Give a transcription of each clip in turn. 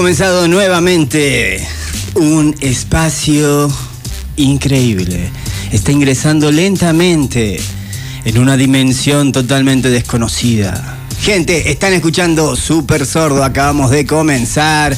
Comenzado nuevamente un espacio increíble. Está ingresando lentamente en una dimensión totalmente desconocida. Gente, están escuchando Super Sordo, acabamos de comenzar.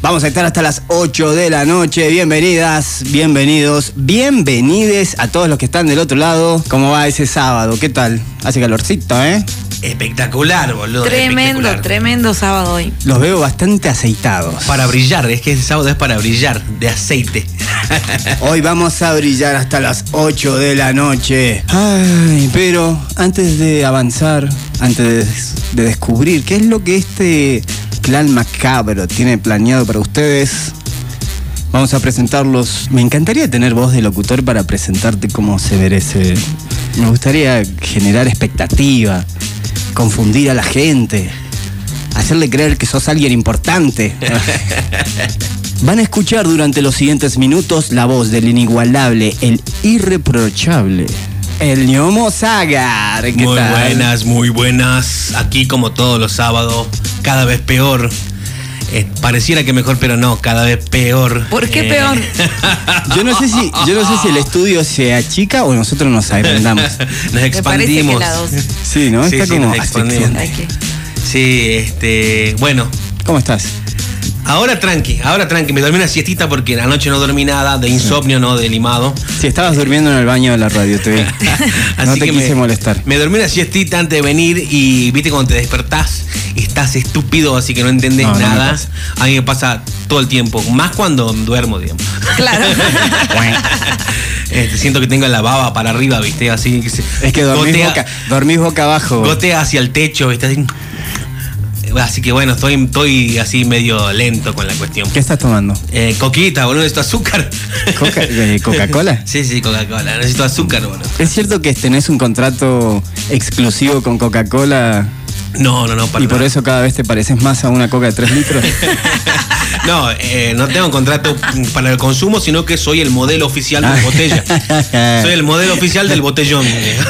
Vamos a estar hasta las 8 de la noche. Bienvenidas, bienvenidos, bienvenides a todos los que están del otro lado. ¿Cómo va ese sábado? ¿Qué tal? Hace calorcito, ¿eh? Espectacular, boludo. Tremendo, espectacular. tremendo sábado hoy. Los veo bastante aceitados. Para brillar, es que ese sábado es para brillar, de aceite. Hoy vamos a brillar hasta las 8 de la noche. Ay, pero antes de avanzar, antes de, de descubrir qué es lo que este clan macabro tiene planeado para ustedes, vamos a presentarlos. Me encantaría tener voz de locutor para presentarte como se merece. Me gustaría generar expectativa, confundir a la gente, hacerle creer que sos alguien importante. Van a escuchar durante los siguientes minutos la voz del inigualable, el irreprochable, el Ñomo Sagar. ¿Qué Muy tal? buenas, muy buenas. Aquí como todos los sábados, cada vez peor. Eh, pareciera que mejor, pero no, cada vez peor. ¿Por qué Eh, peor? Yo no sé si, yo no sé si el estudio se achica o nosotros nos agrandamos. Nos expandimos. Sí, ¿no? Sí, Está sí, como nos expandimos. Sí, este. Bueno, ¿Cómo estás? Ahora tranqui, ahora tranqui. Me dormí una siestita porque anoche no dormí nada, de insomnio, no de limado. Sí, estabas durmiendo en el baño de la radio, te vi. no te quise me, molestar. Me dormí una siestita antes de venir y viste cuando te despertás y estás estúpido, así que no entendés No, nada. a mí me pasa todo el tiempo, más cuando duermo, digamos. Claro. Este, siento que tengo la baba para arriba, viste, así que se- Es que dormís, gotea, boca, dormís boca abajo. gotea hacia el techo, viste, así. Así que bueno, estoy, estoy así medio lento con la cuestión. ¿Qué estás tomando? Eh, coquita, boludo, necesito azúcar. Coca- eh, ¿Coca-Cola? sí, sí, Coca-Cola, necesito azúcar, boludo. ¿Es cierto que tenés un contrato exclusivo con Coca-Cola No, no, no, para y por eso cada vez te pareces más a una Coca de 3 litros? No, eh, no tengo contrato para el consumo, sino que soy el modelo oficial de la botella. Soy el modelo oficial del botellón.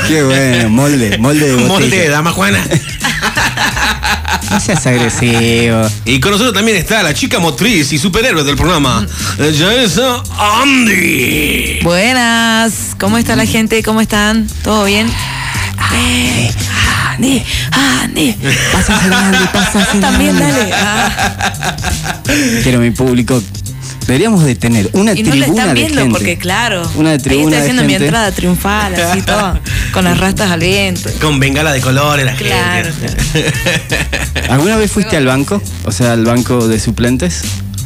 Qué bueno, molde, molde de botella. Molde de Dama Juana. No seas agresivo. Y con nosotros también está la chica motriz y superhéroe del programa, Janessa Andy. Buenas. ¿Cómo está la gente? ¿Cómo están? ¿Todo bien? Andy, Andy. Andy, pásasela. También dale. Ah, Quiero mi público. Deberíamos de tener una y no tribuna lo están de viendo gente. porque claro. Una ahí tribuna está de haciendo mi gente. entrada triunfal, así todo. Con las rastas al viento. Con bengala de colores la Claro, gente. ¿Alguna vez fuiste al banco? O sea, al banco de suplentes.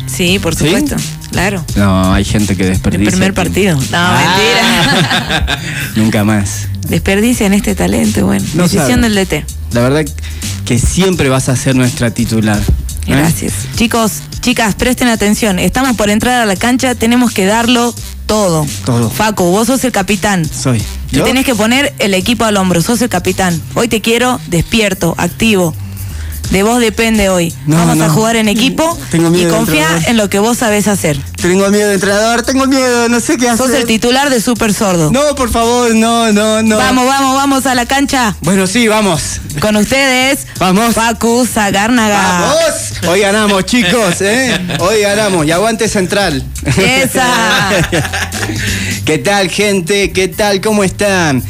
Sí, por ¿Sí? supuesto. Claro. No, hay gente que El desperdicia. primer partido. No, Ah. mentira. Nunca más. Desperdician este talento, bueno. No Decisión del DT. La verdad que siempre vas a ser nuestra titular. ¿Eh? Gracias. Chicos, chicas, presten atención. Estamos por entrar a la cancha, tenemos que darlo todo. Todo. Facu, vos sos el capitán. Soy. Te ¿Yo? tenés que poner el equipo al hombro, sos el capitán. Hoy te quiero despierto, activo. De vos depende hoy. No, Vamos a jugar en equipo Tengo miedo y confía en lo que vos sabés hacer. Tengo miedo de entrenador, tengo miedo, no sé qué hacer. Sos el titular de Super Sordo. No, por favor, no, no, no. Vamos, vamos, vamos a la cancha. Bueno, sí, vamos. Con ustedes, Vamos. Facu Zagárnaga. ¡Vamos! Hoy ganamos, chicos, ¿eh? Hoy ganamos. Y aguante central. Esa. ¿Qué tal, gente? ¿Qué tal? ¿Cómo están?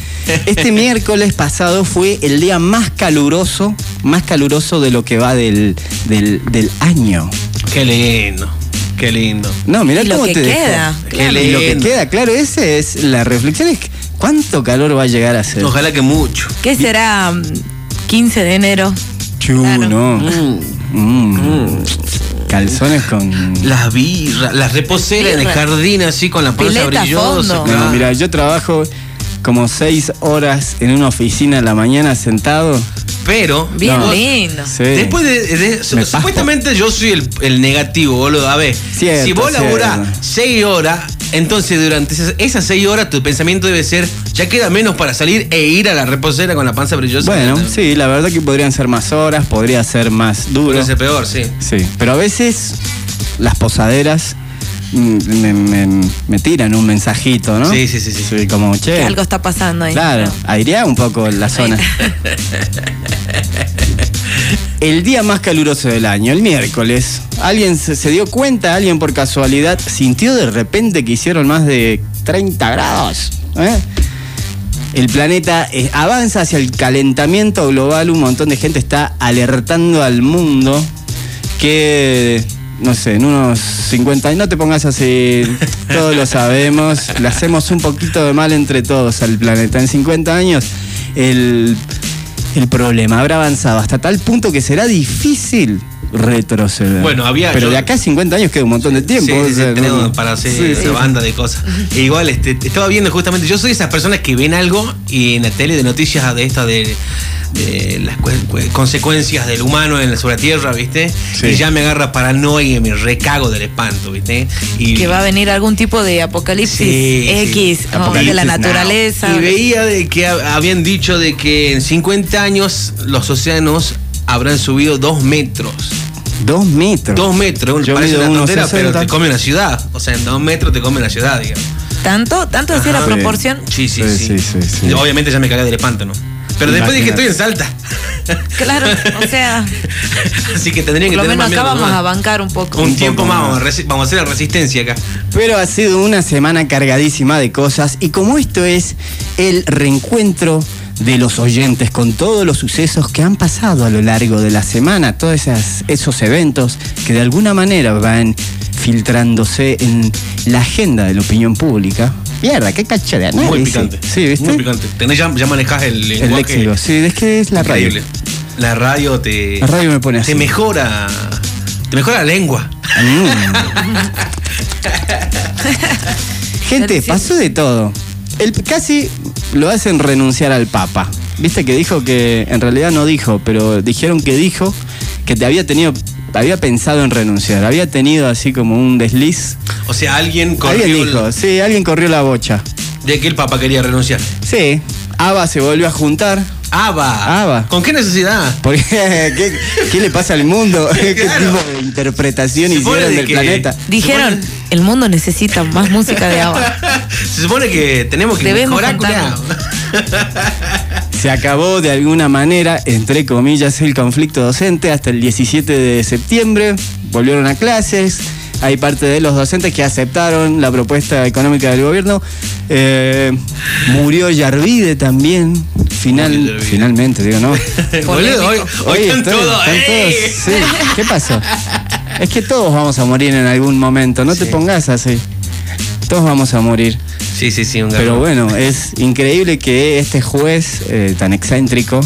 Este miércoles pasado fue el día más caluroso, más caluroso de lo que va del, del, del año. Qué lindo, qué lindo. No, mirá Y lo cómo que te queda, claro. Y lo que queda, claro, esa es la reflexión. Es cuánto calor va a llegar a ser. Ojalá que mucho. ¿Qué será? mm, 15 de enero. Chu, Claro. no. Mm. Calzones con. Las birras, las reposeras en el jardín así con la panza Pileta a brillosa. mira, yo trabajo como seis horas en una oficina en la mañana sentado. Pero Bien No. lindo. Sí. Después de, de- su- Me supuestamente yo soy el, el negativo, boludo. A ver, Cierto, si vos laburás seis horas, entonces durante esas, esas seis horas tu pensamiento debe ser, ya queda menos para salir e ir a la reposera con la panza brillosa. Bueno, sí, la verdad que podrían ser más horas, podría ser más duro. Puede ser peor, sí. Sí, pero a veces las posaderas mm, me, me- me tiran un mensajito, ¿no? Sí, sí, sí, sí. Soy como, che. Que algo está pasando ahí. Claro, ¿no? airea un poco la zona. el día más caluroso del año, el miércoles. Alguien se, dio cuenta, alguien por casualidad sintió de repente que hicieron más de 30 grados. ¿eh? El planeta eh, avanza hacia el calentamiento global. Un montón de gente está alertando al mundo que, no sé, en unos 50 años, no te pongas así, todos lo sabemos, le hacemos un poquito de mal entre todos al planeta. En 50 años, el, el problema habrá avanzado hasta tal punto que será difícil retroceder. Bueno, había- Pero yo- de acá a 50 años queda un montón de tiempo. Sí, o sí, sea, tenemos no- para hacer Sí, esa sí. banda de cosas. E igual, este, estaba viendo justamente, yo soy de esas personas que ven algo y en la tele de noticias de esta de, de las cu- cu- consecuencias del humano en, sobre la Tierra, ¿viste? Sí. Y ya me agarra paranoia y me recago del espanto, ¿viste? Y, Que va a venir algún tipo de apocalipsis Sí, sí. X, de la naturaleza. y veía de que hab- habían dicho de que en 50 años los océanos habrán subido dos metros. Dos metros. Dos metros, Yo parece una tontera, pero 60. te come una ciudad. O sea, en dos metros te come una ciudad, digamos. ¿Tanto? ¿Tanto decía la proporción? Sí, sí, Sí, sí. sí, sí, sí. Obviamente ya me cagué del espanto, ¿no? Pero después dije que estoy en Salta. Claro, o sea, Así que tendría que por lo tener menos más acá vamos a bancar un poco. Un, Un tiempo poco más, más. Vamos a hacer la resistencia acá. Pero ha sido una semana cargadísima de cosas y como esto es el reencuentro de los oyentes con todos los sucesos que han pasado a lo largo de la semana, todos esas- esos eventos que de alguna manera van filtrándose en la agenda de la opinión pública. Mierda, qué cacha de análisis. Muy picante. Sí, ¿viste? Muy picante. Tenés ya, ya manejás el El lenguaje. léxico, sí, es que es la radio. increíble. La radio te. La radio me pone así. Te mejora. Te mejora la lengua. Gente, pasó de todo. El, casi lo hacen renunciar al Papa. Viste que dijo que, en realidad no dijo, pero dijeron que dijo que te había tenido, había pensado en renunciar, había tenido así como un desliz. O sea, alguien corrió. alguien dijo, el- sí, alguien corrió la bocha. de que el Papa quería renunciar. Sí, Ava se volvió a juntar. Ava. Ava. ¿Con qué necesidad? Porque, ¿qué, qué le pasa al mundo? ¿Qué Claro. tipo de interpretación Se hicieron de del que- planeta? Dijeron, el mundo necesita más música de agua. Se supone que tenemos que Debemos mejorar. Se acabó de alguna manera, entre comillas, el conflicto docente hasta el 17 de septiembre. Volvieron a clases. Hay parte de los docentes que aceptaron la propuesta económica del gobierno. Eh, murió Yarvide también. Final, finalmente, digo, ¿no? Boludo, hoy, hoy Oye, están estoy- todos. están todos- sí. ¿Qué pasó? Es que todos vamos a morir en algún momento, no te pongas así. Todos vamos a morir. Sí, sí, sí, un Pero bueno, es increíble que este juez eh, tan excéntrico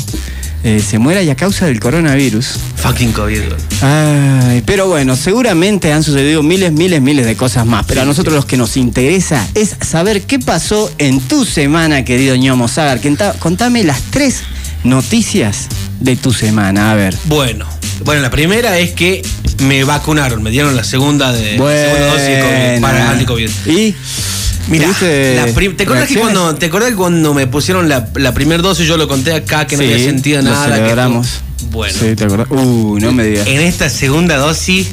eh, se muera y a causa del coronavirus. Fucking COVID. Ay, pero bueno, seguramente han sucedido miles, miles, miles de cosas más. Pero a nosotros lo que nos interesa es saber qué pasó en tu semana, querido ñomo Sagar. Contame las tres noticias de tu semana. A ver. Bueno, bueno, la primera es que me vacunaron, me dieron la segunda de segunda dosis de COVID, para anti-COVID. ¿Y? Mira, ¿Tuviste la prim- ¿te acuerdas que cuando te acuerdas que cuando me pusieron la, la primera dosis yo lo conté acá que no Sí, había sentido lo nada? que celebramos. bueno, Sí, ¿te acordás? Uh, no me digas. en esta segunda dosis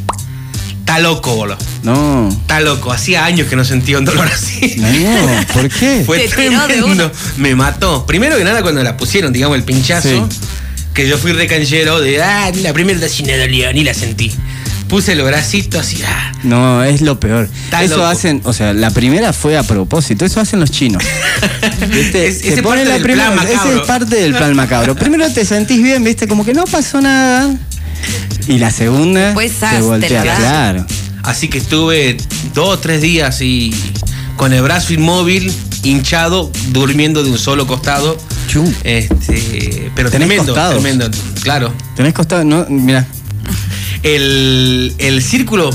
está loco, boludo. No. Está loco, hacía años que no sentía un dolor así. No, ¿por qué? Fue Te tiró de tremendo. Me mató. Primero que nada, cuando la pusieron, digamos, el pinchazo, Sí. que yo fui recanchero de, ah, la primera dosis no dolió, ni la sentí. Puse los bracitos así, ah. No, es lo peor. Está eso loco. hacen, o sea, la primera fue a propósito, eso hacen los chinos. ¿Viste? Es- Se ese es ponen parte la del primera, macabro. es parte del plan macabro. Primero te sentís bien, viste, como que no pasó nada. Y la segunda te voltea, claro. Así que estuve dos o tres días y con el brazo inmóvil, hinchado, durmiendo de un solo costado. Chu. Este, pero ¿Tenés tremendo, costados? tremendo, claro. Tenés costado, no, mira, El, el círculo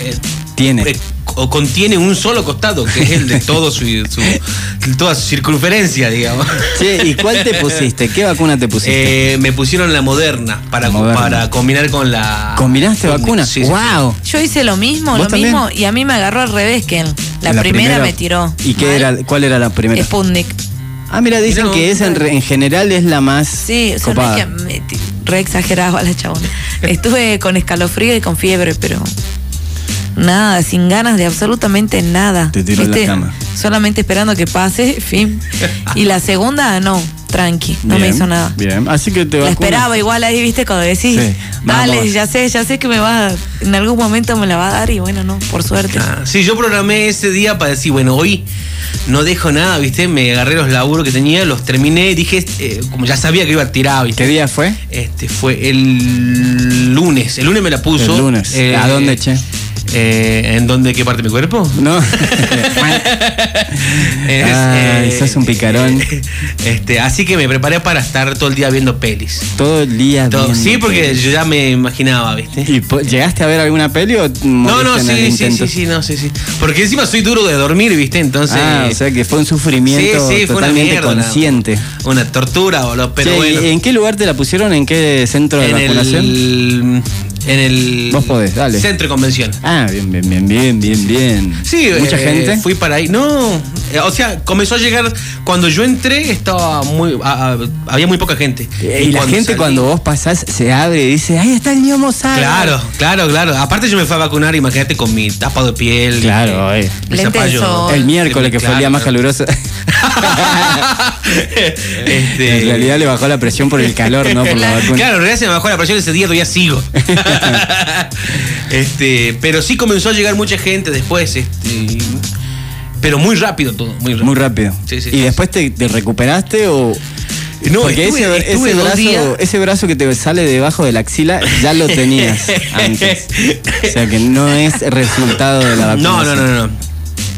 eh, tiene. eh, o contiene un solo costado, que es el de todo su, su- toda su circunferencia, digamos. Che, ¿y cuál te pusiste? ¿Qué vacuna te pusiste? Eh, me pusieron la moderna para, Moderna. para combinar con la. ¿Combinaste con- vacuna? Sí, sí, sí. ¡Wow! Yo hice lo mismo, ¿Vos lo también? mismo, y a mí me agarró al revés que él. La, primera, me tiró. ¿Y qué era, cuál era la primera? Sputnik. Ah, mira, dicen que esa en, re- en general es la más Sí, o sea, no copada. es que me re exageraba la chabona. Estuve con escalofrío y con fiebre, pero nada, sin ganas de absolutamente nada. Te tiró en la cama. Solamente esperando que pase, fin. Y la segunda, no. Tranqui, no me hizo nada. Bien, así que te vacunas. esperaba igual ahí, viste, cuando decís, Sí, dale, vamos. ya sé, ya sé que me va, a- en algún momento me la va a dar y bueno, no, por suerte. Ah, sí, yo programé ese día para decir, bueno, hoy no dejo nada, ¿viste? Me agarré los laburos que tenía, los terminé y dije, eh, como ya sabía que iba a tirar, ¿viste? ¿Qué día fue? Este fue el lunes. El lunes me la puso. El lunes. ¿A dónde, che? eh, ¿En dónde? ¿Qué parte de mi cuerpo? ¿No? Es, Ay, eh, sos un picarón. Este, así que me preparé para estar todo el día viendo pelis. Todo el día. Todo- viendo sí, porque pelis. yo ya me imaginaba, ¿viste? ¿Y llegaste a ver alguna peli o No, no, sí, sí, sí, sí, no, sí, sí. Porque encima soy duro de dormir, ¿viste? Entonces. Ah, o sea que fue un sufrimiento Sí, sí, fue una totalmente mierda, consciente. Una tortura, boludo. Pero Che, bueno. ¿y ¿En qué lugar te la pusieron? ¿En qué centro de en vacunación? el. En el. Vos podés, dale. Centro de convención. Ah, bien, bien, bien, bien, bien, bien. Sí, Mucha eh, gente. Fui para ahí. No, o sea, comenzó a llegar. Cuando yo entré, estaba muy. a- a- había muy poca gente. Eh, y la gente salí- cuando vos pasás se abre y dice, ahí está el niño Mozart. Claro, claro, claro. Aparte, yo me fui a vacunar, imagínate, con mi tapa de piel. Claro, eh, eh. zapallo. El miércoles que fue el día más caluroso. Este, En realidad le bajó la presión por el calor, no por la vacuna. Claro, en realidad se me bajó la presión ese día, todavía sigo. este, pero sí comenzó a llegar mucha gente después, este, pero muy rápido todo, muy rápido. Muy rápido. Sí, sí, ¿Y después te, te recuperaste o.? No, Porque estuve- ese, estuve ese brazo, días. ese brazo que te sale debajo de la axila ya lo tenías antes. O sea que no es resultado de la No, vacunación. no, no, no.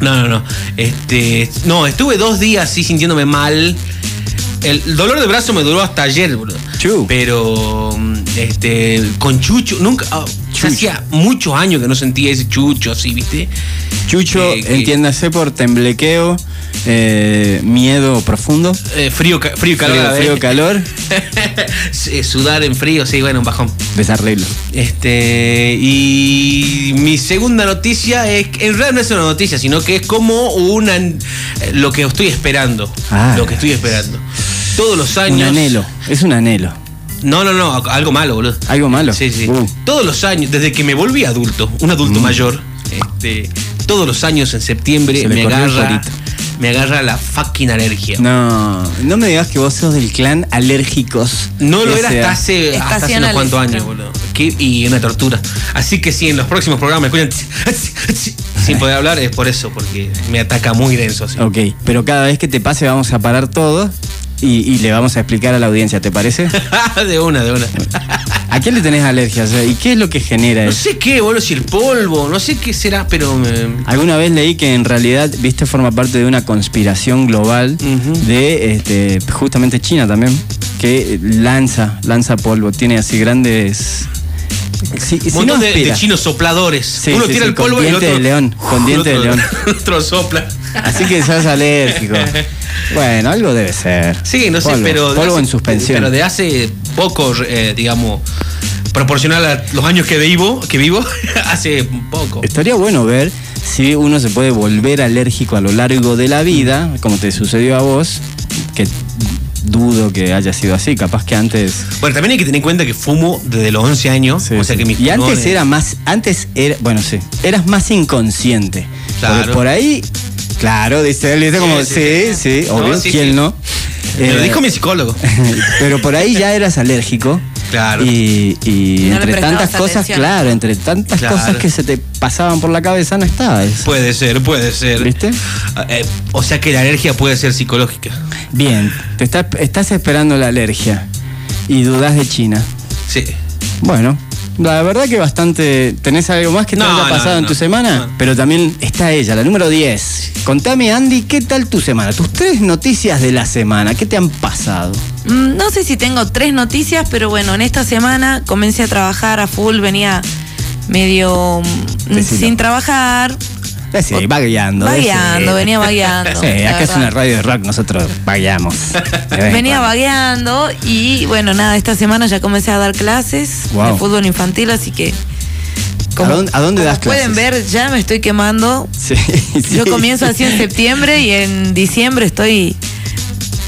No, no, no. Este, no, estuve dos días así sintiéndome mal. El dolor de brazo me duró hasta ayer, boludo. Chu. Pero, este, con Chucho, nunca. ah, Chucho. Hacía muchos años que no sentía ese Chucho así, ¿viste? Chucho, que- entiéndase por temblequeo, eh, miedo profundo, Eh, frío, frío y calor. a la frío, vez. frío, calor, Sí, Sudar en frío, sí, bueno, un bajón. desarreglo. Este, y mi segunda noticia es que en realidad no es una noticia, sino que es como una lo que estoy esperando. Ah. Lo que estoy esperando. Todos los años. Un anhelo, es un anhelo. No, no, no, algo malo, boludo. ¿Algo malo? Sí, sí. Uh. Todos los años, desde que me volví adulto, un adulto mayor, este, todos los años en septiembre me agarra, me agarra la fucking alergia. No, no me digas que vos sos del clan alérgicos. No lo era sea- hasta hace, hasta hace unos cuantos años, boludo. Que- y una tortura. Así que si en los próximos programas me escuchan sin poder hablar, es por eso, porque me ataca muy denso. Así. Ok, pero cada vez que te pase vamos a parar todo y, y le vamos a explicar a la audiencia, ¿te parece? de una, de una. ¿A qué le tenés alergia? O sea, ¿Y qué es lo que genera No eso? sé qué, boludo, si el polvo, no sé qué será, pero me- Alguna vez leí que en realidad, viste, forma parte de una conspiración global de este, justamente China también, que lanza, lanza polvo, tiene así grandes... Si montón no de, chinos sopladores. Sí, Uno sí, tira sí, el con polvo y el diente otro. de león, con diente de león. otro sopla. Así que sos alérgico. Bueno, algo debe ser. Sí, no sé, Polvo, pero. Polvo hace- en suspensión. Pero de hace poco, eh, digamos, proporcional a los años que vivo, que vivo, hace poco. Estaría bueno ver si uno se puede volver alérgico a lo largo de la vida, como te sucedió a vos, que dudo que haya sido así, capaz que antes... Bueno, también hay que tener en cuenta que fumo desde los 11 años. Sí, o sea que mis y antes era más, antes era, bueno, sí, eras más inconsciente. Claro. Porque por ahí, claro, dice él, dice como, Sí, sí, sí, obvio, No, sí, ¿quién sí. no? Me lo Eh, dijo mi psicólogo. pero por ahí ya eras alérgico. Claro. Y, no entre tantas cosas, atención. claro, entre tantas Claro. cosas que se te pasaban por la cabeza no estaba eso. Puede ser, puede ser. ¿Viste? Eh, o sea que la alergia puede ser psicológica. Bien, te está- estás esperando la alergia y dudas de China. Sí. Bueno, la verdad que bastante. ¿Tenés algo más que te No, haya pasado no, en tu no. semana? No. Pero también está ella, la número 10. Contame, Andy, ¿qué tal tu semana? Tus tres noticias de la semana, ¿qué te han pasado? Mm, No sé si tengo tres noticias, pero bueno, en esta semana comencé a trabajar a full, venía medio mm, Decilo. sin trabajar. Eh, Sí, vagueando. Vagueando, eh, venía vagueando. Sí, acá es una radio de rock, nosotros vagueamos. Venía vagueando y bueno, nada, esta semana ya comencé a dar clases Wow. de fútbol infantil, así que... dónde- a dónde como das pueden clases? ver, ya me estoy quemando. Sí, Yo comienzo así en septiembre y en diciembre estoy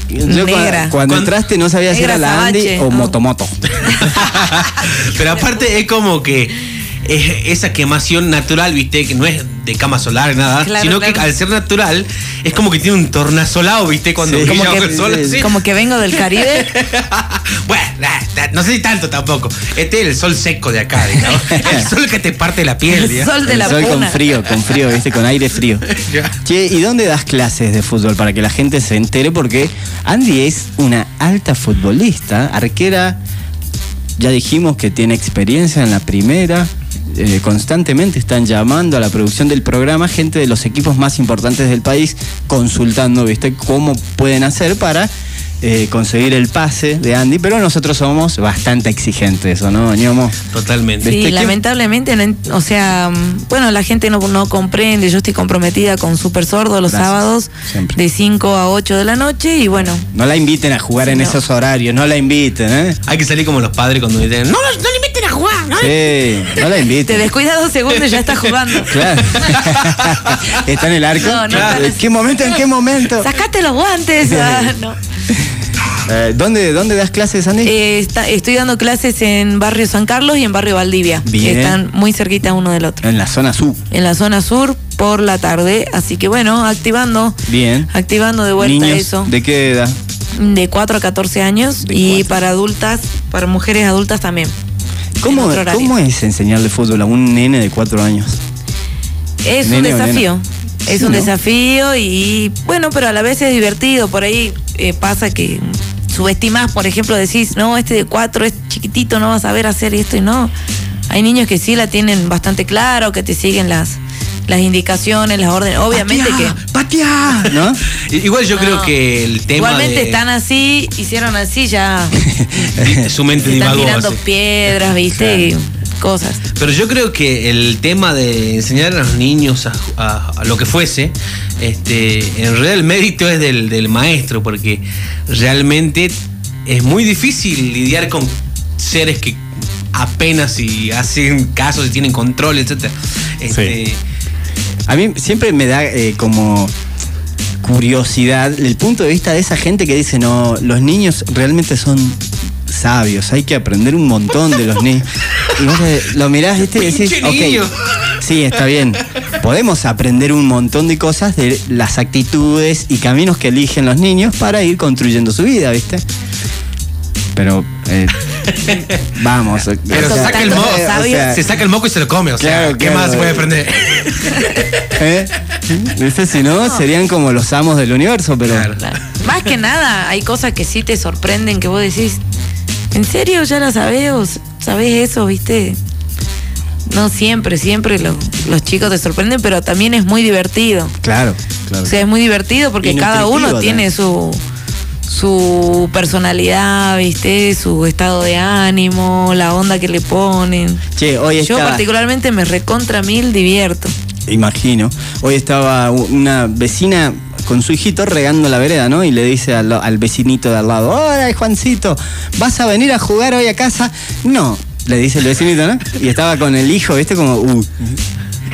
Yo negra. Cuando, Cuando- entraste no sabías si Negra era la Andy Sabache, o no. Motomoto. Pero aparte es como que es esa quemación natural, viste, que no es de cama solar, nada, Claro, sino claro. que al ser natural es como que tiene un tornasolado, viste, cuando Sí. brilla Como que- el sol. así. Como que vengo del Caribe. bueno, nah, nah, no sé si tanto tampoco. Este es el sol seco de acá, digamos. El sol que te parte la piel, El digamos. sol de El la sol con frío, con frío, ¿viste? Con aire frío. Che, ¿y dónde das clases de fútbol para que la gente se entere? Porque Andy es una alta futbolista, arquera. Ya dijimos que tiene experiencia en la primera. Eh, constantemente están llamando a la producción del programa gente de los equipos más importantes del país consultando, ¿viste? Cómo pueden hacer para eh, conseguir el pase de Andy. Pero nosotros somos bastante exigentes, ¿o no, Ñomo? Totalmente. ¿Viste Sí, lamentablemente, no o sea, mm, bueno, la gente no, no comprende. Yo estoy comprometida con Super Sordo los Gracias, sábados siempre. de 5 a 8 de la noche y bueno, No la inviten a jugar Sí, en no. esos horarios, no la inviten, ¿eh? Hay que salir como los padres cuando dicen, no, no, no Sí, no la te inviten. descuidas dos segundos y ya estás jugando. Claro. ¿Está en el arco? No, no Claro. está. ¿En qué momento? ¿En qué momento? Sacate los guantes. Ah, no. Eh, ¿dónde, ¿Dónde das clases, Andy? Eh, está- estoy dando clases en barrio San Carlos y en barrio Valdivia. Bien. que Están muy cerquita uno del otro. en la zona sur. En la zona sur por la tarde. Así que bueno, activando. Bien. Activando de vuelta Niños, eso. ¿De qué edad? De 4 a 14 años De y para adultas, para mujeres adultas también. ¿Cómo. ¿Cómo es enseñarle fútbol a un nene de cuatro años? Es un desafío. Es Sí, un ¿no? desafío y bueno, pero a la vez es divertido. Por ahí eh, pasa que subestimás, por ejemplo, decís, no, este de cuatro es chiquitito, no vas a saber hacer esto y no. Hay niños que sí la tienen bastante claro, que te siguen las, las indicaciones, las órdenes. Obviamente que. ¡Patia! ¿No? Igual yo No. creo que el tema Igualmente de, están así, hicieron así, ya su mente están divagó. tirando así. piedras, viste, cosas. Pero yo creo que el tema de enseñar a los niños a, a- a lo que fuese, este, en realidad el mérito es del, del maestro, porque realmente es muy difícil lidiar con seres que apenas si hacen caso, si tienen control, etc. Este, A mí siempre me da eh, como curiosidad el punto de vista de esa gente que dice, no, los niños realmente son sabios, hay que aprender un montón de los niños. Y vos lo mirás ¿viste? y decís, ok, niño". sí, está bien. Podemos aprender un montón de cosas de las actitudes y caminos que eligen los niños para ir construyendo su vida, ¿viste? Pero eh, vamos. Pero o se saca el moco, sabios. se saca el moco y se lo come, o sea, Claro, ¿qué claro. más se puede aprender? ¿Eh? ¿Viste? Si no, serían como los amos del universo, pero. Claro. Claro. Más que nada, hay cosas que sí te sorprenden, que vos decís, ¿en serio ya la sabés o sabés eso, viste? No siempre, siempre lo- los chicos te sorprenden, pero también es muy divertido. Claro, claro. O sea, es muy divertido porque cada uno tiene su su personalidad, viste, su estado de ánimo, la onda que le ponen. che, hoy Yo estaba. particularmente me recontra mil divierto. Imagino. Hoy estaba una vecina con su hijito regando la vereda, ¿no? Y le dice al, al vecinito de al lado: Hola, Juancito, ¿vas a venir a jugar hoy a casa? No, le dice el vecinito, ¿no? Y estaba con el hijo, ¿viste? Como, uh,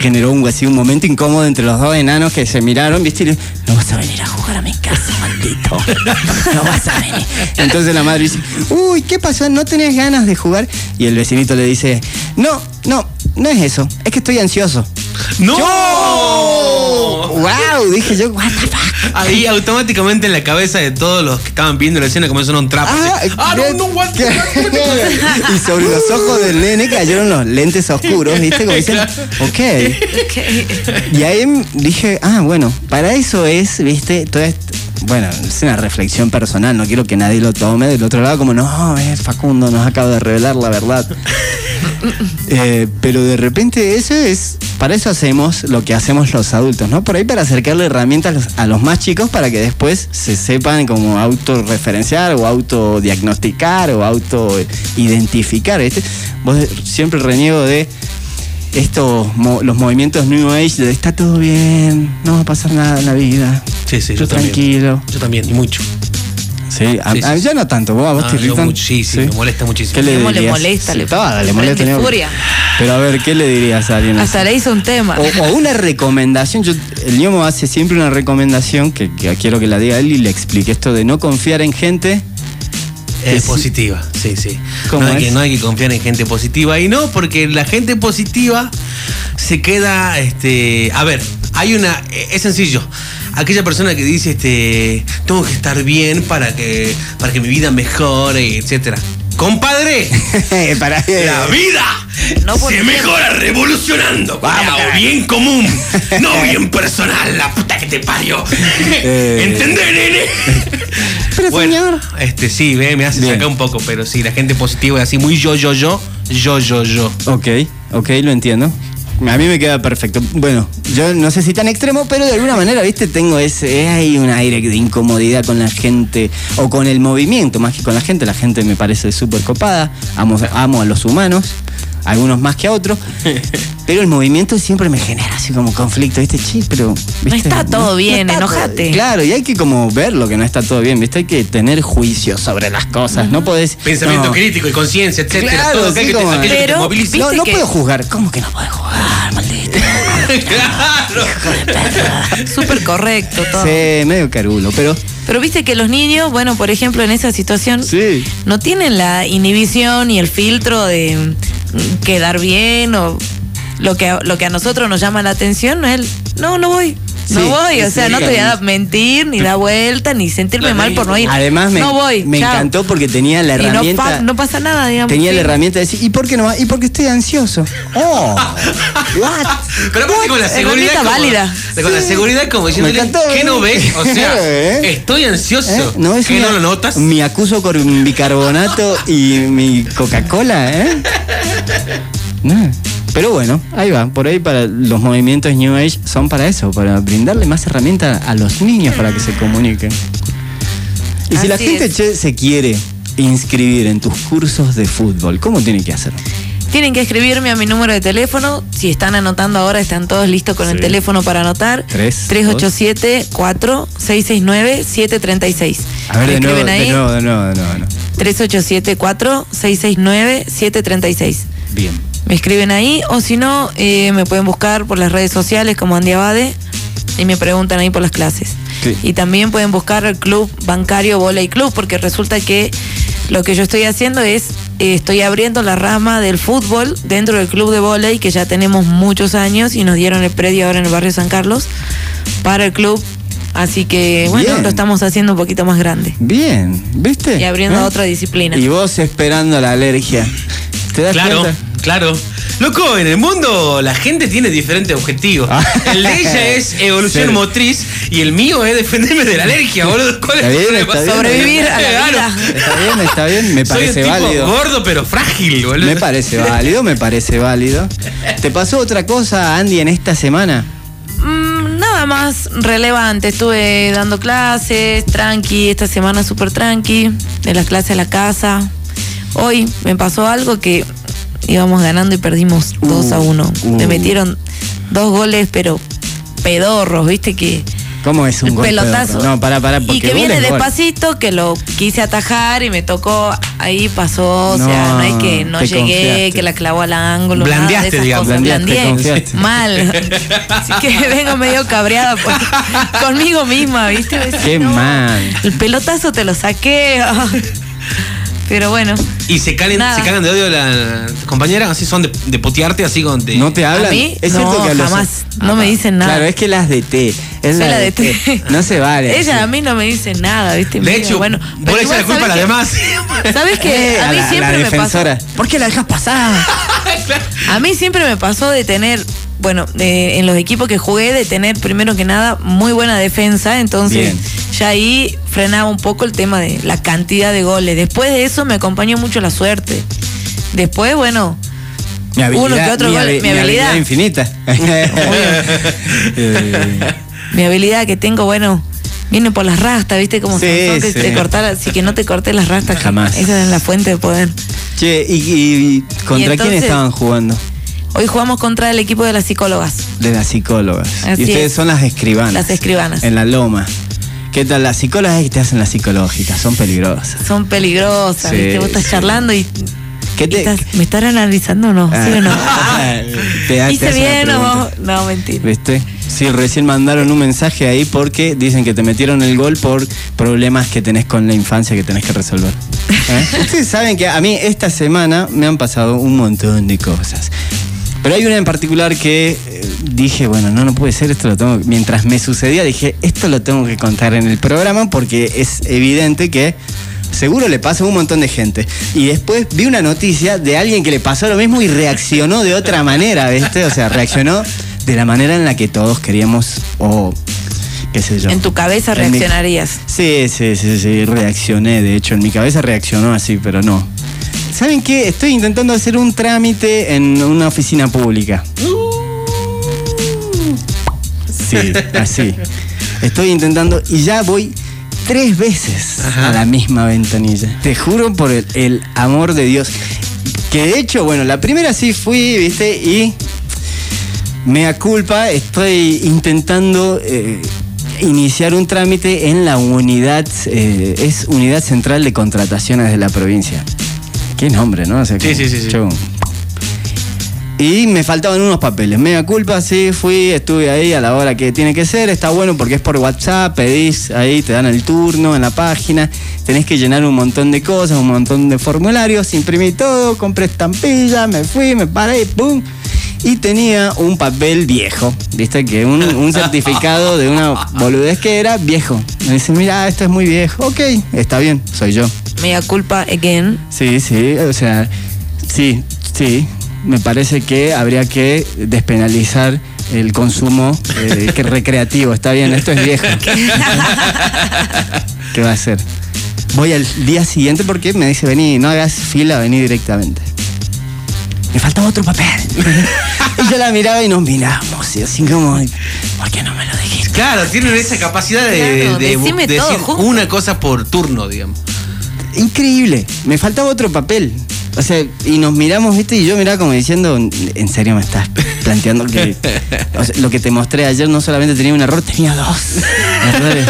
generó un, así, un momento incómodo entre los dos enanos que se miraron, ¿viste? Y le, no vas a venir a jugar a mi casa, maldito. No vas a venir. Entonces la madre dice, uy, ¿qué pasó? ¿No tenés ganas de jugar? Y el vecinito le dice, no, no, no es eso, es que estoy ansioso. ¡No! ¡Wow! Dije yo, what the fuck. Ahí automáticamente en la cabeza de todos los que estaban viendo la escena comenzó un trapo. así. Ah, no, no, what- y sobre los ojos del nene cayeron los lentes oscuros, ¿viste? Como dicen, ok. Y ahí dije, ah, bueno, para eso es, ¿viste? Todo esto. Bueno, es una reflexión personal, no quiero que nadie lo tome del otro lado como, no, es Facundo, nos acaba de revelar la verdad. Eh, pero de repente eso es, para eso hacemos lo que hacemos los adultos, ¿no? Por ahí para acercarle herramientas a los, a los más chicos para que después se sepan como autorreferenciar o autodiagnosticar o autoidentificar, ¿viste? Vos siempre reniego de estos, mo- los movimientos New Age de está todo bien, no va a pasar nada en la vida. Sí, sí, yo también. tranquilo. Yo también, y mucho. Sí, a, Sí, sí, a- sí. yo no tanto, vos a vos Ah, te irritan. sí, sí, me molesta muchísimo. ¿Qué le ¿Cómo le dirías? molesta? Sí, Le- toda, le le molesta. furia. Pero a ver, ¿qué le dirías a alguien? así? Hasta le hizo un tema. O, o una recomendación, yo, el Ñomo hace siempre una recomendación que, que quiero que la diga él y le explique esto de no confiar en gente Eh, sí. positiva, sí, sí. ¿Cómo No hay, que, es? no hay que confiar en gente positiva. Y no, porque la gente positiva se queda, este, a ver, hay una, es sencillo. Aquella persona que dice, este, tengo que estar bien para que, para que mi vida mejore, etcétera. Compadre, Para la vida No se mejora revolucionando. Vamos, bien común, no bien personal, la puta que te parió. Eh. ¿Entendés, nene? Pero, señor. Este sí, ve, me hace Bien. sacar un poco, pero sí, la gente positiva es así, muy yo, yo, yo, yo, yo, yo. Ok, ok, lo entiendo. A mí me queda perfecto. Bueno, yo no sé si tan extremo, pero de alguna manera, viste, tengo ese. Hay un aire de incomodidad con la gente, o con el movimiento, más que con la gente. La gente me parece súper copada. Amo, amo a los humanos, algunos más que a otros. Pero el movimiento siempre me genera así como conflicto, ¿viste? Sí, pero. ¿viste? está todo bien, está todo- enojate. Claro, y hay que como ver lo que no está todo bien, ¿viste? Hay que tener juicio sobre las cosas. No podés. Pensamiento no. crítico y conciencia, etcétera. Claro, todo sí, que te- que Pero, moviliza. No, no que- puedo jugar. ¿Cómo que no puedo jugar, maldito? claro. Súper correcto todo. Sí, medio carulo, pero. Pero viste que los niños, bueno, por ejemplo, en esa situación, Sí. no tienen la inhibición y el filtro de quedar bien o lo que, lo que a nosotros nos llama la atención no el, no, no voy. No Sí, voy, o sea, no te voy a mentir, ni dar vuelta, ni sentirme No, mal por no ir. Además, me, no voy. me chao. encantó porque tenía la Y no, herramienta. pa- no pasa nada, digamos. Tenía la herramienta de decir, ¿y por qué no va? ¿Y porque estoy ansioso? ¡Oh! ¿What? Pero aparte con la seguridad. Como- válida. Con la seguridad como diciendo, Me encantó, ¿qué ¿eh? no ves? O sea, ¿Eh? estoy ansioso. ¿Eh? ¿No es ¿Qué no lo notas? Mi acuso con bicarbonato y mi Coca-Cola, ¿eh? No. Pero bueno, ahí va. Por ahí para los movimientos New Age son para eso, para brindarle más herramientas a los niños para que se comuniquen. Y si la gente es. che, se quiere inscribir en tus cursos de fútbol, ¿cómo tiene que hacer? Tienen que escribirme a mi número de teléfono. Si están anotando ahora, están todos listos con el teléfono para anotar. Tres, 387-4669-736. A ver, de nuevo, de ahí. nuevo, de nuevo, de nuevo. de nuevo. 387-4669-736. Bien. Me escriben ahí o si no, eh, me pueden buscar por las redes sociales como Andy Abade y me preguntan ahí por las clases. Sí. Y también pueden buscar el Club Bancario Voley Club porque resulta que lo que yo estoy haciendo es, eh, estoy abriendo la rama del fútbol dentro del Club de Voley que ya tenemos muchos años y nos dieron el predio ahora en el barrio San Carlos para el club. Así que bueno, Bien. lo estamos haciendo un poquito más grande Bien, ¿viste? y abriendo ¿Eh? otra disciplina. Y vos esperando la alergia. ¿Te das Claro, cuenta? Claro. Loco, en el mundo la gente tiene diferentes objetivos. Ah. El de ella es evolución Sí. motriz y el mío es defenderme de la alergia, boludo. ¿Cuál Está es el bien, problema? está bien. Sobrevivir a la Claro. vida. Está bien, está bien, me Soy parece un tipo válido. gordo pero frágil, boludo. Me parece válido, me parece válido. ¿Te pasó otra cosa, Andy, en esta semana? Mm, nada más relevante. Estuve dando clases, tranqui, esta semana súper tranqui, de las clases a la casa. Hoy me pasó algo que íbamos ganando y perdimos 2 a 1. uh. Me metieron dos goles, pero pedorros, viste que ¿Cómo es un el de pelotazo. No, para, para, porque y que gol viene es gol. despacito, que lo quise atajar y me tocó, ahí pasó, o sea, No, no hay que, no llegué, confiaste. que la clavó al ángulo. nada de Blandeaste, esas digamos. cosas. Blandeaste, Blandeé. confiaste. Mal. Así que vengo medio cabreada por- conmigo misma, ¿viste? Decís, Qué mal. El pelotazo te lo saqué. Pero bueno, Y se Nada. se cagan de odio las compañeras, así son de, de potearte, así con. de- ¿No te hablan? a mí Es no, que los- jamás. Ah, No me dicen nada. Claro, es que las de T. Es la, la de T. T. No se vale. Ella así. a mí no me dice nada, ¿viste? De hecho, bueno, vos le echas la culpa a las ¿sabés demás. ¿Sabes qué? A mí la, siempre la me pasó. ¿Por qué la dejas pasar? A mí siempre me pasó de tener, bueno, de- en los equipos que jugué, de tener primero que nada muy buena defensa, entonces Bien. ya ahí frenaba un poco el tema de la cantidad de goles. Después de eso me acompañó mucho la suerte. Después, bueno, Mi habilidad, Uno que otro mi, gol, mi mi habilidad. infinita. Eh, mi habilidad que tengo, bueno, viene por las rastas, ¿viste? Como Sí, Sansón, que sí. te cortara, así que no te corté las rastas. Jamás. Esa es la fuente de poder. che, ¿y, y contra Y quién estaban jugando? Hoy jugamos contra el equipo de las psicólogas. De las psicólogas. Así y ustedes es. son las escribanas. Las escribanas. En la loma. ¿Qué tal? Las psicólogas que te hacen las psicológicas, son peligrosas. Son peligrosas, Sí, ¿viste? Vos estás sí. charlando y. ¿Qué te- estás- ¿Me están analizando o no? ¿Sí o no? Ah, te, te ¿Hice hacen una bien o? No, mentira. ¿Viste? Sí, recién mandaron un mensaje ahí porque dicen que te metieron el gol por problemas que tenés con la infancia que tenés que resolver. ¿Eh? Ustedes saben que a mí esta semana me han pasado un montón de cosas. Pero hay una en particular que eh, dije, bueno, no, no puede ser, esto lo tengo. Mientras me sucedía, dije, esto lo tengo que contar en el programa porque es evidente que seguro le pasa a un montón de gente. Y después vi una noticia de alguien que le pasó lo mismo y reaccionó de otra manera, ¿viste? O sea, reaccionó de la manera en la que todos queríamos o qué sé yo. En tu cabeza mi- reaccionarías. Sí, sí, sí, sí, reaccioné, de hecho, en mi cabeza reaccionó así, pero no. ¿Saben qué? Estoy intentando hacer un trámite en una oficina pública. Sí, así. Estoy intentando y ya voy tres veces Ajá. a la misma ventanilla. Te juro por el, el amor de Dios. Que de hecho, bueno, la primera sí fui, viste, y Mea culpa, estoy intentando eh, iniciar un trámite en la unidad, eh, es Unidad Central de Contrataciones de la provincia. Qué nombre, ¿no? O sea, Sí, sí, sí, sí. yo- Y me faltaban unos papeles. Mea culpa, sí, fui, estuve ahí a la hora que tiene que ser. Está bueno porque es por WhatsApp, pedís ahí, te dan el turno en la página. Tenés que llenar un montón de cosas, un montón de formularios. Imprimí todo, compré estampilla, me fui, me paré, ¡pum! Y tenía un papel viejo, ¿viste? Que un, un certificado de una boludez que era viejo. Me dice, mira, esto es muy viejo. Ok, está bien, soy yo. Mea culpa again. Sí, sí, o sea, sí, sí. Me parece que habría que despenalizar el consumo eh, que recreativo. Está bien, esto es viejo. ¿Qué va a hacer? Voy al día siguiente porque me dice, vení, no hagas fila, vení directamente. Me faltaba otro papel. y yo la miraba y nos miramos. Y así como, ¿por qué no me lo dijiste? Claro, tienen esa capacidad de, Claro, de- de decime decir junto. una cosa por turno, digamos. Increíble. Me faltaba otro papel. O sea, y nos miramos, ¿viste? Y yo miraba como diciendo, ¿en serio me estás planteando que o sea, lo que te mostré ayer no solamente tenía un error, tenía dos errores?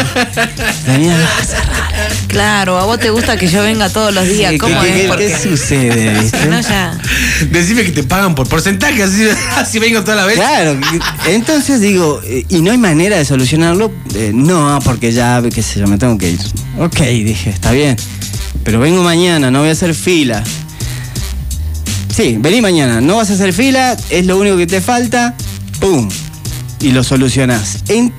Tenía dos errores. Claro, a vos te gusta que yo venga todos los días. ¿Qué, ¿Cómo es? qué- sucede? viste? no, ya. Decime que te pagan por porcentaje, así, así vengo toda la vez. Claro, entonces digo, eh, ¿y no hay manera de solucionarlo? Eh, no, porque ya, qué sé yo, me tengo que ir. Ok, dije, está bien. Pero vengo mañana, no voy a hacer fila. Sí, vení mañana, no vas a hacer fila, es lo único que te falta, ¡pum! Y lo solucionás. En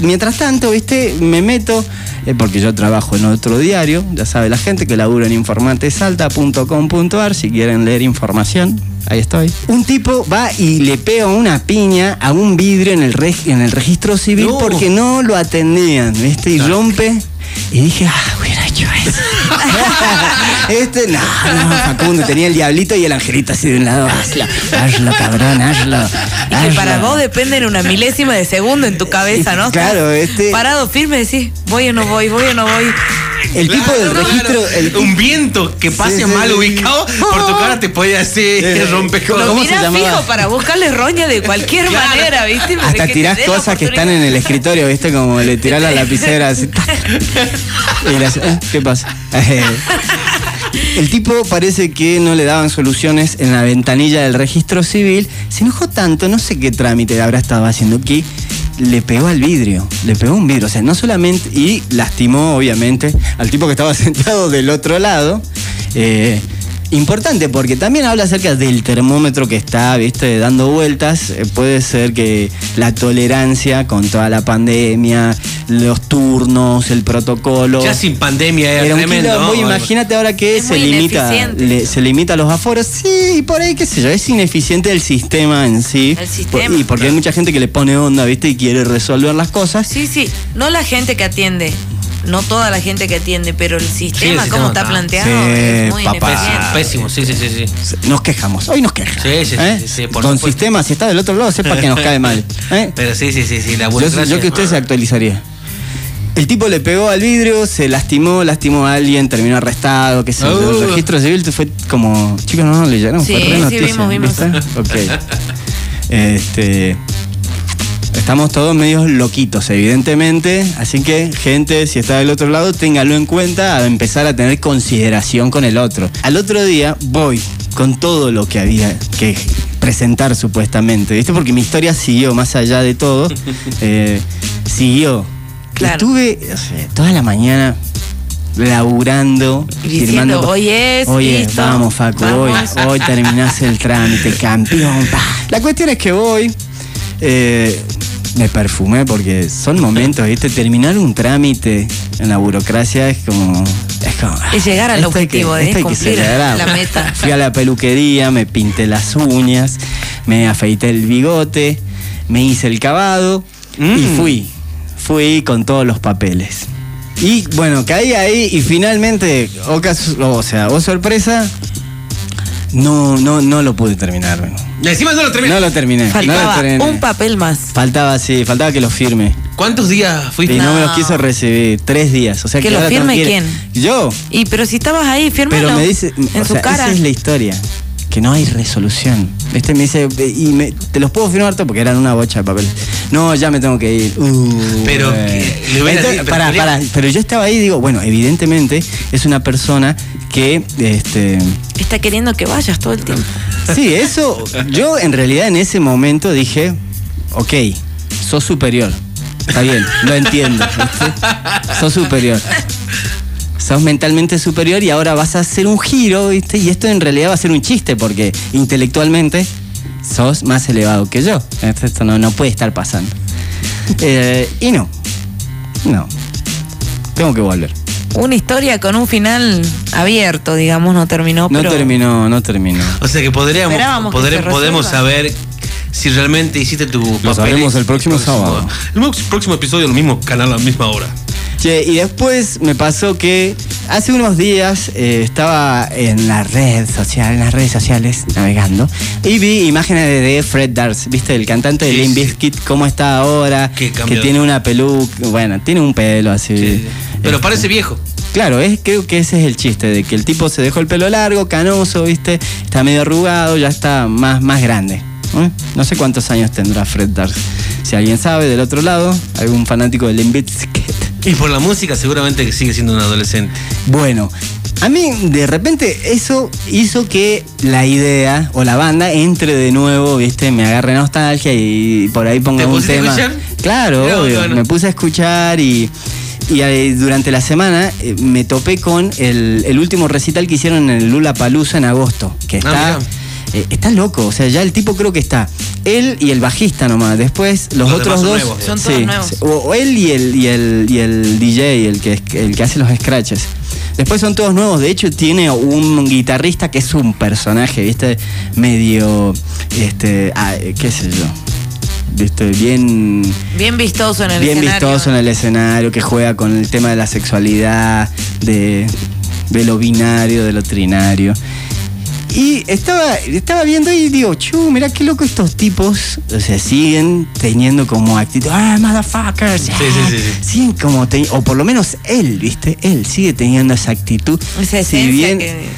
mientras tanto, viste, me meto, eh, porque yo trabajo en otro diario, ya sabe la gente que laburo en informantesalta.com.ar, si quieren leer información, ahí estoy. Un tipo va y le pega una piña a un vidrio en el, reg- en el registro civil No. porque no lo atendían, viste, y rompe. Y dije, ah. este, no, no, Facundo, tenía el diablito y el angelito así de un lado. Hazlo, hazlo, cabrón, hazlo. Y que hazlo". para vos depende en una milésima de segundo en tu cabeza, ¿no? Claro, este- Parado firme decís, voy o no voy, voy o no voy. El tipo del claro. registro. el- un viento que pase Sí, sí, mal sí. ubicado por tu cara te puede hacer Sí. romper ¿Cómo se fijo para buscarle roña de cualquier Claro. manera, ¿viste? Para Hasta tirás cosas que están en el escritorio, ¿viste? Como le tirás la lapicera así. Y le hace, "Eh, ¿Qué pasa? Eh, El tipo parece que no le daban soluciones en la ventanilla del registro civil. Se enojó tanto, no sé qué trámite habrá estado haciendo, que le pegó al vidrio. Le pegó un vidrio. O sea, no solamente. Y lastimó, obviamente, al tipo que estaba sentado del otro lado. Eh, Importante porque también habla acerca del termómetro que está, viste, dando vueltas. Eh, puede ser que la tolerancia con toda la pandemia, los turnos, el protocolo. Ya sin pandemia era, Era un tremendo. ¿no? imagínate ahora que Es se muy limita, le- se limita a los aforos. Sí, y por ahí, qué sé yo, es ineficiente el sistema en sí. El sistema. y porque hay mucha gente que le pone onda, ¿viste? Y quiere resolver las cosas. Sí, sí, no la gente que atiende, no toda la gente que atiende, pero el sistema, sistema como está está- planteado, Sí, es muy papá. Pésimo, sí, sí, sí, sí. Nos quejamos, hoy nos quejamos. Sí, sí, sí, ¿eh? sí, sí, por Con supuesto. sistema, si está del otro lado, sepa que nos cae mal. ¿eh? Pero sí, sí, sí, sí, la Yo, yo que usted se actualizaría. El tipo le pegó al vidrio, se lastimó, lastimó a alguien, terminó arrestado, qué sé yo. Uh. El registro civil fue como. Chicos, no, no leyeron. Sí, fue re sí, noticia, vimos, vimos. ¿viste? Ok. Este. Estamos todos medios loquitos, evidentemente. Así que, gente, si está del otro lado, téngalo en cuenta a empezar a tener consideración con el otro. Al otro día voy con todo lo que había que presentar supuestamente, ¿viste? Porque mi historia siguió más allá de todo, eh, siguió. Claro. Estuve o sea, toda la mañana laburando, diciendo, firmando. "Hoy es, Oye, listo, vamos, Facu, hoy, vamos". hoy terminás el trámite, campeón. pa. La cuestión es que voy, eh, me perfumé porque son momentos, ¿viste? Terminar un trámite en la burocracia es como. Es, como, Es llegar al objetivo, que- ¿eh? esto hay que Cumplir celebrar. la meta. Fui a la peluquería, me pinté las uñas, me afeité el bigote, me hice el cavado y Mm. fui. Fui con todos los papeles. Y bueno, caí ahí y finalmente, oh, cas- o sea, oh sorpresa, no, no, no lo pude terminar. bueno. Encima no lo terminé. No lo terminé. no lo Faltaba terminé. un papel más. Faltaba, sí, faltaba que lo firme. ¿Cuántos días fuiste? Y no, me los quiso recibir. Tres días. O sea ¿Que que, lo ahora firme quién? Yo. Y pero si estabas ahí, fírmalo. Pero me dice, en o su sea, cara. esa es la historia. Que no hay resolución. Este me dice, y me- te los puedo firmar todo porque eran una bocha de papel. No, ya me tengo que ir. Uh, Pero que Entonces, dicho, pero pará, quería- pará, pero yo estaba ahí y digo, bueno, evidentemente es una persona que, este, Está queriendo que vayas todo el tiempo. sí, eso, yo en realidad en ese momento dije, ok, sos superior. Está bien, lo entiendo. ¿viste? Sos superior. Sos mentalmente superior y ahora vas a hacer un giro, ¿viste? Y esto en realidad va a ser un chiste porque intelectualmente sos más elevado que yo. Esto no, no puede estar pasando. Eh, y no, no. Tengo que volver. Una historia con un final abierto, digamos, no terminó. No pero terminó, no terminó. O sea que podríamos, que podré- se podemos resuelva. saber si realmente hiciste tu papeles sabremos el próximo sábado. El mo- próximo episodio, el mismo canal a la misma hora. Che, y después me pasó que hace unos días eh, estaba en la red social, en las redes sociales, navegando, y vi imágenes de, Fred Durst, ¿viste? El cantante de Sí, Limp. Bizkit, cómo está ahora, que tiene una peluca, bueno, tiene un pelo así. Sí, sí. Pero Este, parece viejo. Claro, es, creo que ese es el chiste, de que el tipo se dejó el pelo largo, canoso, ¿viste? Está medio arrugado, ya está más, más grande. ¿eh? No sé cuántos años tendrá Fred Durst. Si alguien sabe del otro lado, algún fanático de Limp Bizkit. Y por la música seguramente que sigue siendo un adolescente. Bueno, a mí de repente eso hizo que la idea o la banda entre de nuevo, ¿viste? Me agarre nostalgia y por ahí ponga ¿Te un a tema. escuchar? Claro, obvio. bueno. Me puse a escuchar y, y, eh, durante la semana eh, me topé con el, el último recital que hicieron en el Lula Palusa en agosto. Que está. Ah, mirá. Eh, está loco, o sea, ya el tipo creo que está. Él y el bajista nomás. Después los, Los otros dos. nuevos, Son todos nuevos. sí. O, él y el, y el, y el DJ, el que, el que hace los scratches. Después son todos nuevos. De hecho, tiene un guitarrista que es un personaje, ¿viste? Medio. Este. ah, ¿Qué sé yo? ¿Viste? Bien. Bien vistoso en el Bien escenario. vistoso en el escenario, que juega con el tema de la sexualidad, de, de lo binario, de lo trinario. Y estaba, estaba viendo y digo, chu, mira qué loco estos tipos, o sea, siguen teniendo como actitud, ah, motherfuckers, Sí, ah", sí, sí, sí. siguen como, te- o por lo menos él, ¿viste? Él sigue teniendo esa actitud. Esa si esencia bien, que...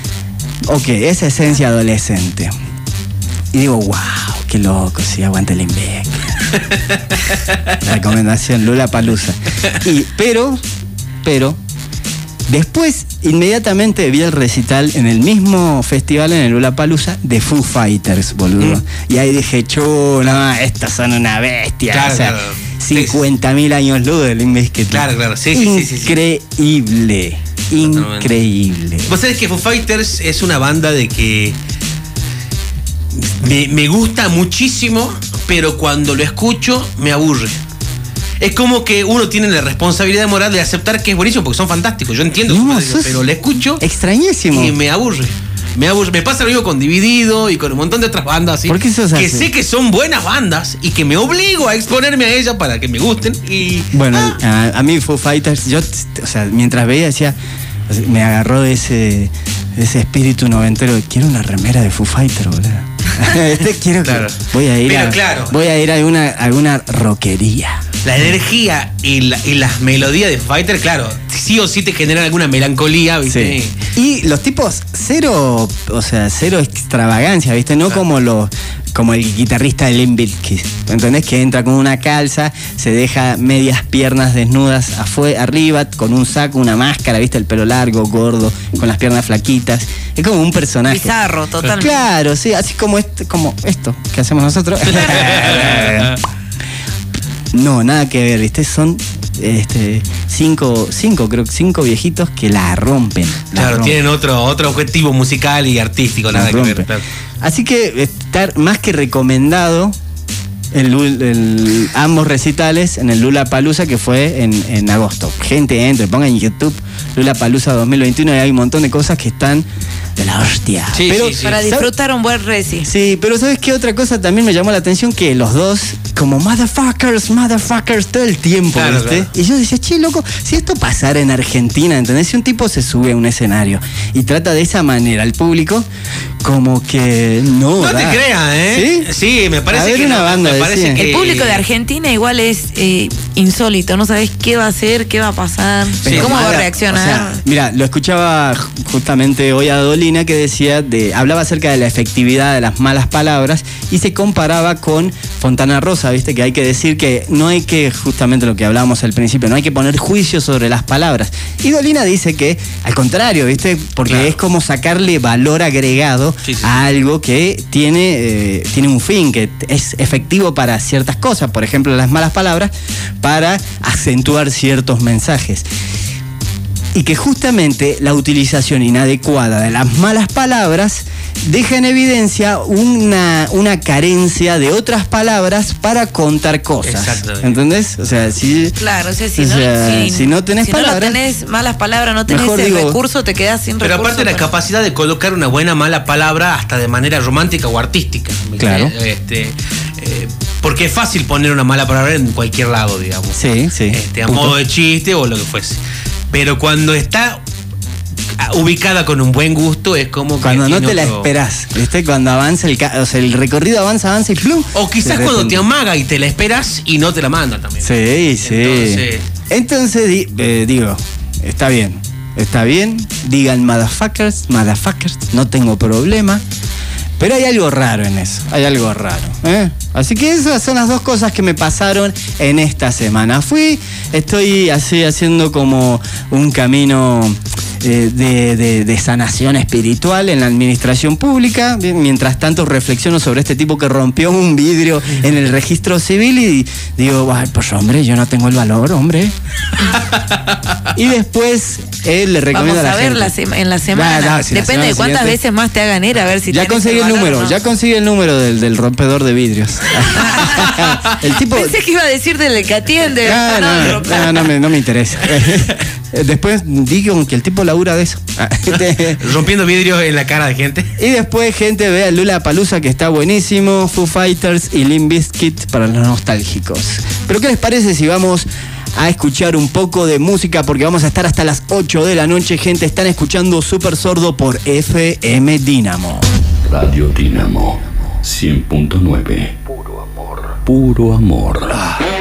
ok, esa esencia adolescente. Y digo, wow, qué loco, sí, aguanta el Inbec. Recomendación, Lula Palusa. Y, pero, pero, después, inmediatamente vi el recital en el mismo festival, en el Lula Palusa, de Foo Fighters, boludo. Mm. Y ahí dije, chu, no, estos son una bestia. Claro, o sea, claro. 50 mil años luz del Inbec. Claro, claro, sí, sí, sí, sí, sí. Increíble. Increíble. Vos sabés que Foo Fighters es una banda de que me, me gusta muchísimo, pero cuando lo escucho me aburre. Es como que uno tiene la responsabilidad moral de aceptar que es buenísimo porque son fantásticos. Yo entiendo, No, pero le escucho Extrañísimo. y me aburre. Me aburre. Me pasa lo mismo con Dividido y con un montón de otras bandas. ¿sí? ¿Por qué sos Que así? sé que son buenas bandas y que me obligo a exponerme a ellas para que me gusten. Y Bueno, Ah, a, a mí Foo Fighters, yo, o sea, mientras veía decía, me agarró de ese, de ese espíritu noventero, quiero una remera de Foo Fighters, boludo. este quiero que- Claro. voy a ir Pero a, claro. voy a ir a alguna, alguna rockería. La energía y, la- y las melodías de Fighter, claro, sí o sí te generan alguna melancolía, ¿viste? Sí. Y los tipos, cero, o sea, cero extravagancia, ¿viste? No como los como el guitarrista de Limp Bizkit. ¿Entendés? Que entra con una calza, se deja medias piernas desnudas arriba, con un saco, una máscara, ¿viste? El pelo largo, gordo, con las piernas flaquitas. Es como un personaje. Bizarro, totalmente. Claro, sí, así como, este, como esto que hacemos nosotros. no, nada que ver, ¿viste? Son este, cinco, cinco, creo cinco viejitos que la rompen. la Claro, rompen. tienen otro, otro objetivo musical y artístico, La nada que ver. claro. Así que estar más que recomendado el, ambos recitales en el Lula Palusa que fue en, en agosto. Gente, entre, pongan en YouTube Lula Palusa 2021 y hay un montón de cosas que están de la hostia. Sí, Pero, sí, sí. Para disfrutar un buen reci. Sí, pero ¿sabes qué otra cosa también me llamó la atención? Que los dos, como motherfuckers, motherfuckers, todo el tiempo, Claro, ¿viste? claro. Y yo decía, che, loco, si esto pasara en Argentina, ¿entendés? Si un tipo se sube a un escenario y trata de esa manera al público, como que no. No te creas, ¿eh? ¿Sí? me parece A ver, que una no, banda me parece decía. que El público de Argentina igual es eh, insólito, no sabes qué va a hacer, qué va a pasar, Pero cómo va a reaccionar. o sea, mira, lo escuchaba ju- justamente hoy a Dolina que decía de, hablaba acerca de la efectividad de las malas palabras y se comparaba con Fontana Rosa, viste, que hay que decir que no hay que, justamente lo que hablábamos al principio, no hay que poner juicio sobre las palabras. Y Dolina dice que, al contrario, viste, porque Claro. es como sacarle valor agregado A algo que tiene, eh, tiene un fin, que es efectivo para ciertas cosas, por ejemplo las malas palabras, para acentuar ciertos mensajes. Y que justamente la utilización inadecuada de las malas palabras deja en evidencia una, una carencia de otras palabras para contar cosas. Exactamente. ¿Entendés? O sea, si, Claro, o sea, si, O no, sea, si no tenés si no palabras, tenés malas palabras, no tenés el digo- recurso, te quedás sin Pero recurso. aparte la para- capacidad de colocar una buena mala palabra hasta de manera romántica o artística. ¿me Claro. Este, eh, porque es fácil poner una mala palabra en cualquier lado, digamos. Sí, sí. Este, a Punto. modo de chiste o lo que fuese. Pero cuando está ubicada con un buen gusto es como que Cuando no te la esperás, ¿viste? Cuando avanza el, o sea, el recorrido avanza, avanza y plum. O quizás cuando te amaga y te la esperas y no te la manda también. Sí, sí. Entonces- eh, digo, está bien. Está bien. Digan motherfuckers, motherfuckers, no tengo problema. Pero hay algo raro en eso. Hay algo raro. ¿eh? Así que esas son las dos cosas que me pasaron en esta semana. Fui, estoy así haciendo como un camino eh, de, de- de sanación espiritual en la administración pública. Mientras tanto reflexiono sobre este tipo que rompió un vidrio en el registro civil y digo, "Ay, pues hombre, yo no tengo el valor, hombre. y después él le recomiendo Vamos a a la ver gente. la en la semana. Ya, no, si la Depende semana de cuántas siguiente- veces más te hagan ir a ver si ya conseguí el valor número, no. ya conseguí el número del, del rompedor de vidrios. el tipo. Pensé que iba a decir del que atiende. Ah, No, no, no, no me, no me interesa. Después digo que el tipo labura de eso. Rompiendo vidrios en la cara de gente. Y después, gente, ve a Lula Palusa que está buenísimo, Foo Fighters y Limp Bizkit para los nostálgicos. Pero ¿qué les parece si vamos a escuchar un poco de música? Porque vamos a estar hasta las 8 de la noche, gente. Están escuchando Super Sordo por FM Dínamo. Radio Dinamo 100.9. Puro amor. Puro amor. Well,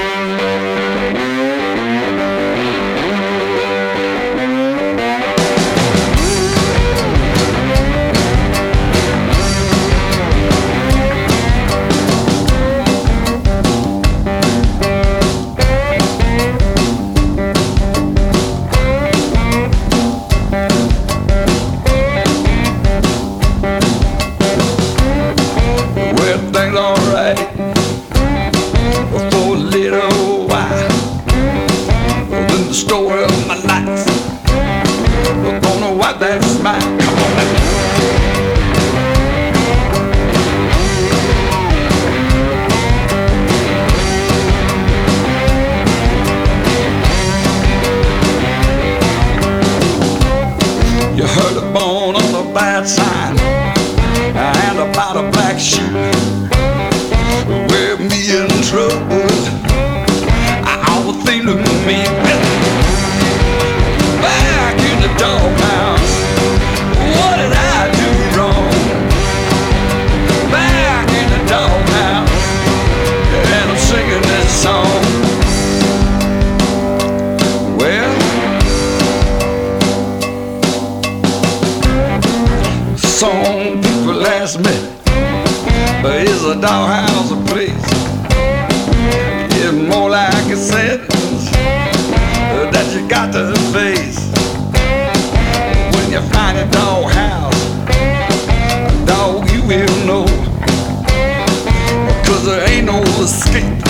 escape.